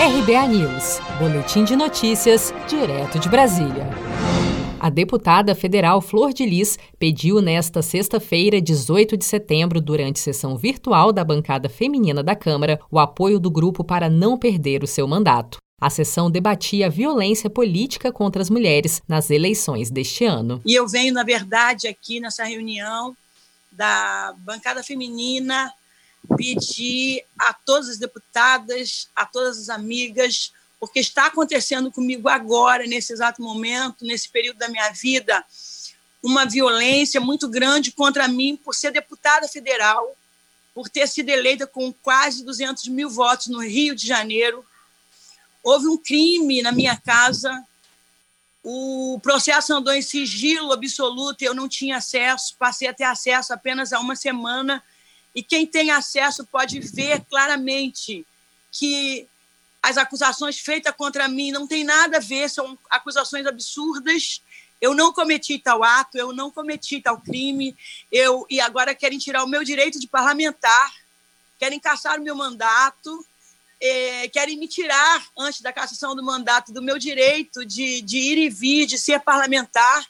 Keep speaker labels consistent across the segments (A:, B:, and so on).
A: RBA News, Boletim de Notícias, direto de Brasília. A deputada federal Flor de Lis pediu nesta sexta-feira, 18 de setembro, durante sessão virtual da bancada feminina da Câmara, o apoio do grupo para não perder o seu mandato. A sessão debatia a violência política contra as mulheres nas eleições deste ano.
B: E eu venho, na verdade, aqui nessa reunião da bancada feminina pedir a todas as deputadas, a todas as amigas, porque está acontecendo comigo agora, nesse exato momento, nesse período da minha vida, uma violência muito grande contra mim por ser deputada federal, por ter sido eleita com quase 200 mil votos no Rio de Janeiro. Houve um crime na minha casa, o processo andou em sigilo absoluto, eu não tinha acesso, passei a ter acesso apenas há uma semana e quem tem acesso pode ver claramente que as acusações feitas contra mim não têm nada a ver, são acusações absurdas. Eu não cometi tal ato, eu não cometi tal crime, eu e agora querem tirar o meu direito de parlamentar, querem caçar o meu mandato, é, querem me tirar, antes da cassação do mandato, do meu direito de, de ir e vir, de ser parlamentar.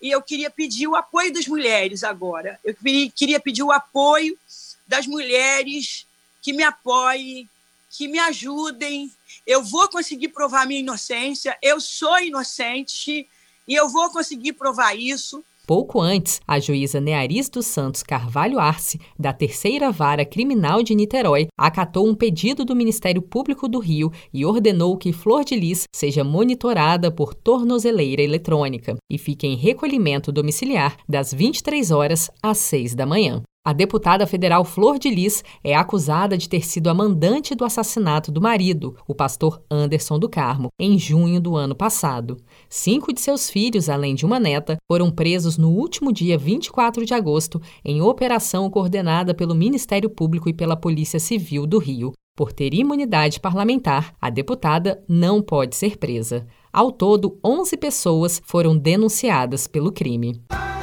B: E eu queria pedir o apoio das mulheres agora. Eu queria pedir o apoio das mulheres que me apoiem, que me ajudem. Eu vou conseguir provar minha inocência, eu sou inocente e eu vou conseguir provar isso.
A: Pouco antes, a juíza Nearis dos Santos Carvalho Arce, da Terceira Vara Criminal de Niterói, acatou um pedido do Ministério Público do Rio e ordenou que Flor de Lis seja monitorada por tornozeleira eletrônica e fique em recolhimento domiciliar das 23 horas às 6 da manhã. A deputada federal Flor de Lis é acusada de ter sido a mandante do assassinato do marido, o pastor Anderson do Carmo, em junho do ano passado. Cinco de seus filhos, além de uma neta, foram presos no último dia 24 de agosto em operação coordenada pelo Ministério Público e pela Polícia Civil do Rio. Por ter imunidade parlamentar, a deputada não pode ser presa. Ao todo, 11 pessoas foram denunciadas pelo crime.